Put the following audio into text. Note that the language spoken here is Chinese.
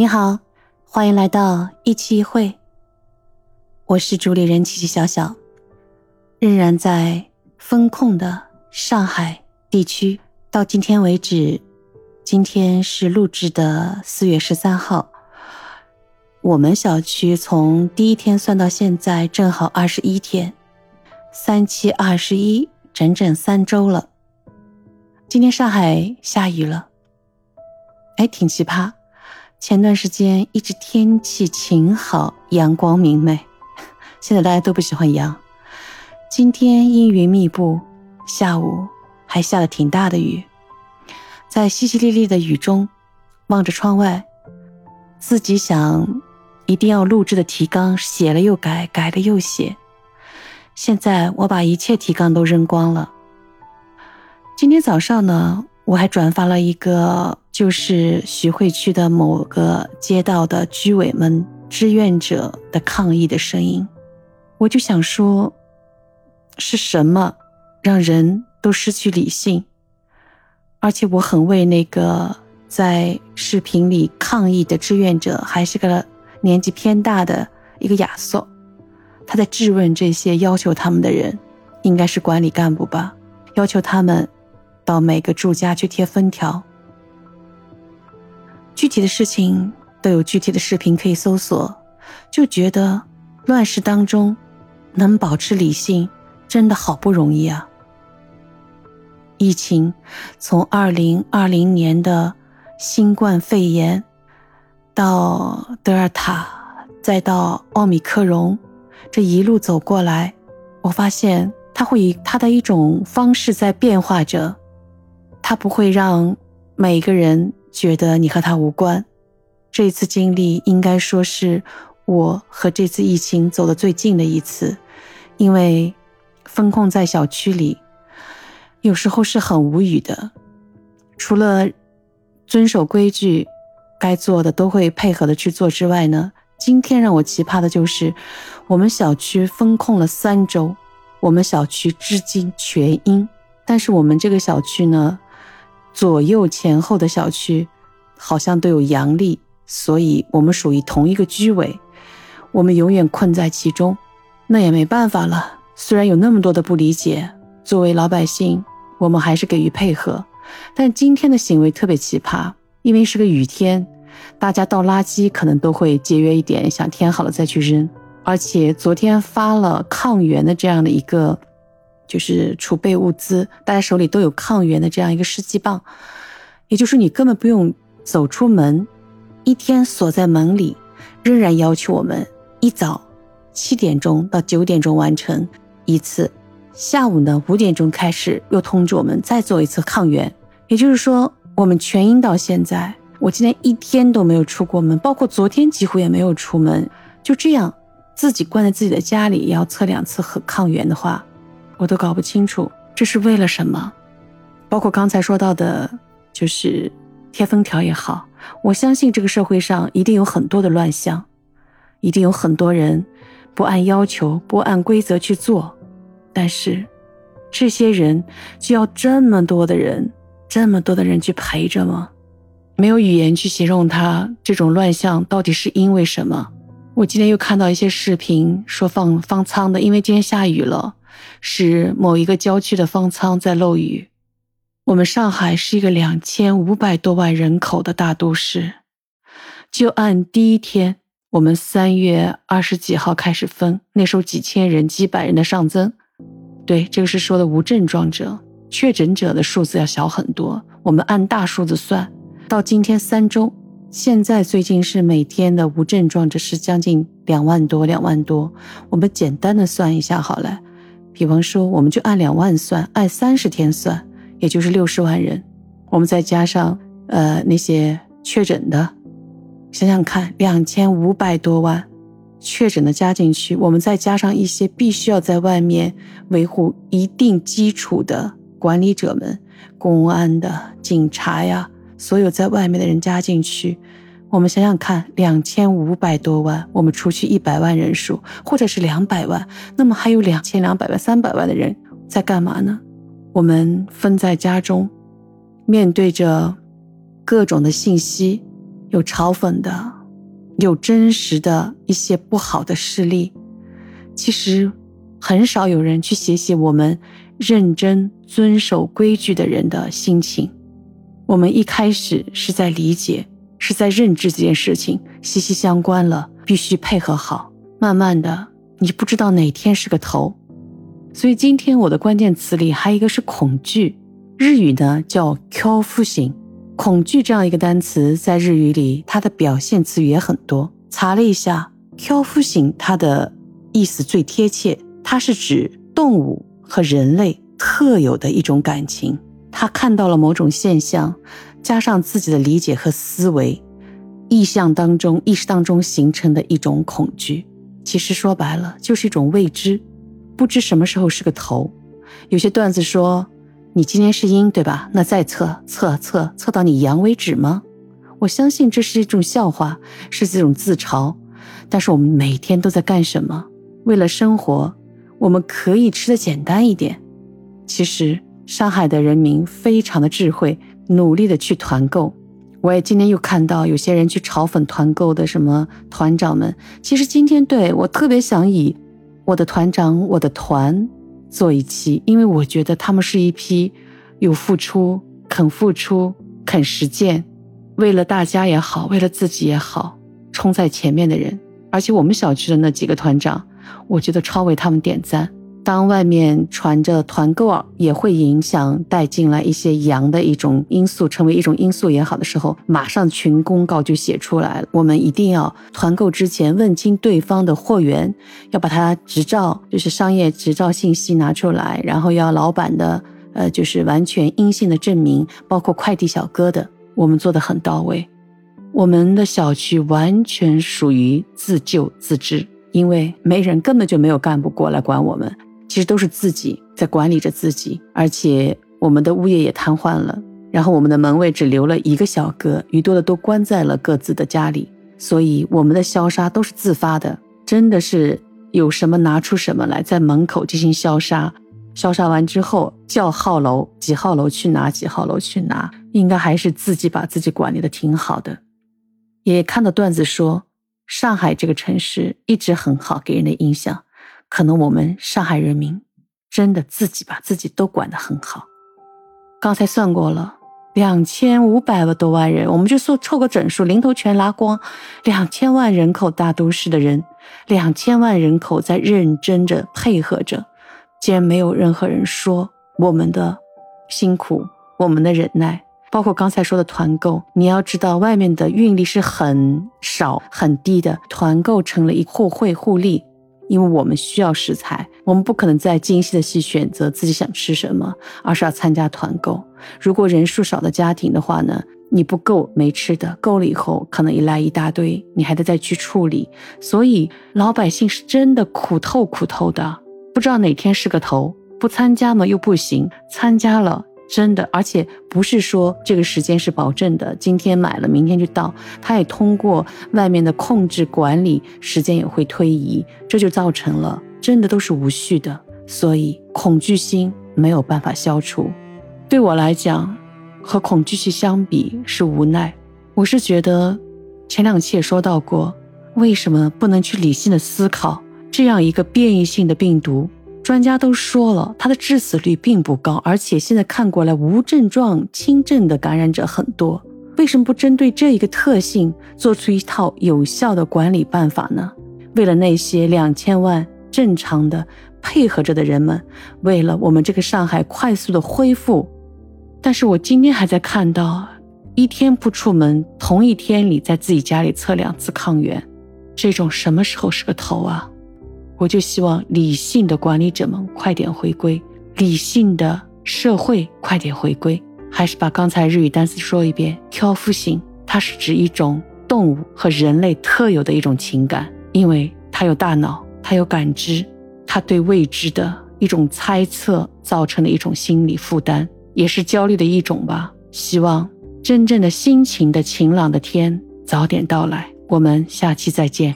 你好，欢迎来到一期一会。我是主理人琪琪小小，仍然在风控的上海地区。到今天为止，今天是录制的四月十三号。我们小区从第一天算到现在，正好二十一天，三七二十一，整整三周了。今天上海下雨了，哎，挺奇葩。前段时间一直天气晴好，阳光明媚，现在大家都不喜欢阳。今天阴云密布，下午还下了挺大的雨，在淅淅沥沥的雨中，望着窗外，自己想一定要录制的提纲写了又改，改了又写。现在我把一切提纲都扔光了。今天早上呢，我还转发了一个。就是徐汇区的某个街道的居委们、志愿者的抗议的声音，我就想说，是什么让人都失去理性？而且我很为那个在视频里抗议的志愿者，还是个年纪偏大的一个亚瑟，他在质问这些要求他们的人，应该是管理干部吧？要求他们到每个住家去贴封条。具体的事情都有具体的视频可以搜索，就觉得乱世当中能保持理性真的好不容易啊！疫情从二零二零年的新冠肺炎到德尔塔，再到奥米克戎，这一路走过来，我发现它会以它的一种方式在变化着，它不会让每个人。觉得你和他无关，这次经历应该说是我和这次疫情走得最近的一次，因为封控在小区里，有时候是很无语的。除了遵守规矩，该做的都会配合的去做之外呢，今天让我奇葩的就是我们小区封控了三周，我们小区至今全阴，但是我们这个小区呢。左右前后的小区好像都有阳历，所以我们属于同一个居委，我们永远困在其中，那也没办法了。虽然有那么多的不理解，作为老百姓，我们还是给予配合。但今天的行为特别奇葩，因为是个雨天，大家倒垃圾可能都会节约一点，想填好了再去扔。而且昨天发了抗原的这样的一个。就是储备物资，大家手里都有抗原的这样一个试剂棒，也就是你根本不用走出门，一天锁在门里，仍然要求我们一早七点钟到九点钟完成一次，下午呢五点钟开始又通知我们再做一次抗原，也就是说我们全阴到现在，我今天一天都没有出过门，包括昨天几乎也没有出门，就这样自己关在自己的家里也要测两次核抗原的话。我都搞不清楚这是为了什么，包括刚才说到的，就是贴封条也好，我相信这个社会上一定有很多的乱象，一定有很多人不按要求、不按规则去做，但是这些人就要这么多的人、这么多的人去陪着吗？没有语言去形容他这种乱象到底是因为什么。我今天又看到一些视频说放方舱的，因为今天下雨了。是某一个郊区的方舱在漏雨。我们上海是一个两千五百多万人口的大都市，就按第一天，我们三月二十几号开始分，那时候几千人、几百人的上增。对，这个是说的无症状者，确诊者的数字要小很多。我们按大数字算，到今天三周，现在最近是每天的无症状者是将近两万多，两万多。我们简单的算一下好了。比方说，我们就按两万算，按三十天算，也就是六十万人。我们再加上呃那些确诊的，想想看，两千五百多万确诊的加进去，我们再加上一些必须要在外面维护一定基础的管理者们，公安的、警察呀，所有在外面的人加进去。我们想想看，两千五百多万，我们除去一百万人数，或者是两百万，那么还有两千两百万、三百万的人在干嘛呢？我们分在家中，面对着各种的信息，有嘲讽的，有真实的一些不好的事例。其实很少有人去写写我们认真遵守规矩的人的心情。我们一开始是在理解，是在认知这件事情息息相关了，必须配合好。慢慢的，你不知道哪天是个头。所以今天我的关键词里还有一个是恐惧，日语呢叫 “q 夫型”。恐惧这样一个单词在日语里，它的表现词语也很多。查了一下 q 夫型”，它的意思最贴切，它是指动物和人类特有的一种感情。他看到了某种现象，加上自己的理解和思维，意象当中、意识当中形成的一种恐惧。其实说白了，就是一种未知，不知什么时候是个头。有些段子说：“你今天是阴，对吧？那再测测测测到你阳为止吗？”我相信这是一种笑话，是这种自嘲。但是我们每天都在干什么？为了生活，我们可以吃的简单一点。其实。上海的人民非常的智慧，努力的去团购。我也今天又看到有些人去嘲讽团购的什么团长们。其实今天对我特别想以我的团长、我的团做一期，因为我觉得他们是一批有付出、肯付出、肯实践，为了大家也好，为了自己也好，冲在前面的人。而且我们小区的那几个团长，我觉得超为他们点赞。当外面传着团购也会影响带进来一些阳的一种因素，成为一种因素也好的时候，马上群公告就写出来了。我们一定要团购之前问清对方的货源，要把他执照，就是商业执照信息拿出来，然后要老板的，呃，就是完全阴性的证明，包括快递小哥的，我们做的很到位。我们的小区完全属于自救自治，因为没人根本就没有干部过来管我们。其实都是自己在管理着自己，而且我们的物业也瘫痪了，然后我们的门卫只留了一个小哥，余多的都关在了各自的家里，所以我们的消杀都是自发的，真的是有什么拿出什么来，在门口进行消杀，消杀完之后叫号楼几号楼去拿，几号楼去拿，应该还是自己把自己管理的挺好的。也看到段子说，上海这个城市一直很好，给人的印象。可能我们上海人民真的自己把自己都管得很好。刚才算过了，两千五百多万人，我们就说凑个整数，零头全拉光，两千万人口大都市的人，两千万人口在认真着配合着，竟然没有任何人说我们的辛苦，我们的忍耐，包括刚才说的团购，你要知道外面的运力是很少很低的，团购成了一互惠互利。因为我们需要食材，我们不可能再精细的去选择自己想吃什么，而是要参加团购。如果人数少的家庭的话呢，你不够没吃的，够了以后可能一来一大堆，你还得再去处理。所以老百姓是真的苦透苦透的，不知道哪天是个头，不参加嘛又不行，参加了。真的，而且不是说这个时间是保证的，今天买了，明天就到。他也通过外面的控制管理，时间也会推移，这就造成了真的都是无序的。所以恐惧心没有办法消除。对我来讲，和恐惧心相比是无奈。我是觉得，前两期也说到过，为什么不能去理性的思考这样一个变异性的病毒？专家都说了，它的致死率并不高，而且现在看过来无症状、轻症的感染者很多。为什么不针对这一个特性做出一套有效的管理办法呢？为了那些两千万正常的配合着的人们，为了我们这个上海快速的恢复。但是我今天还在看到，一天不出门，同一天里在自己家里测两次抗原，这种什么时候是个头啊？我就希望理性的管理者们快点回归，理性的社会快点回归。还是把刚才日语单词说一遍：挑夫型，它是指一种动物和人类特有的一种情感，因为它有大脑，它有感知，它对未知的一种猜测造成的一种心理负担，也是焦虑的一种吧。希望真正的心情的晴朗的天早点到来。我们下期再见。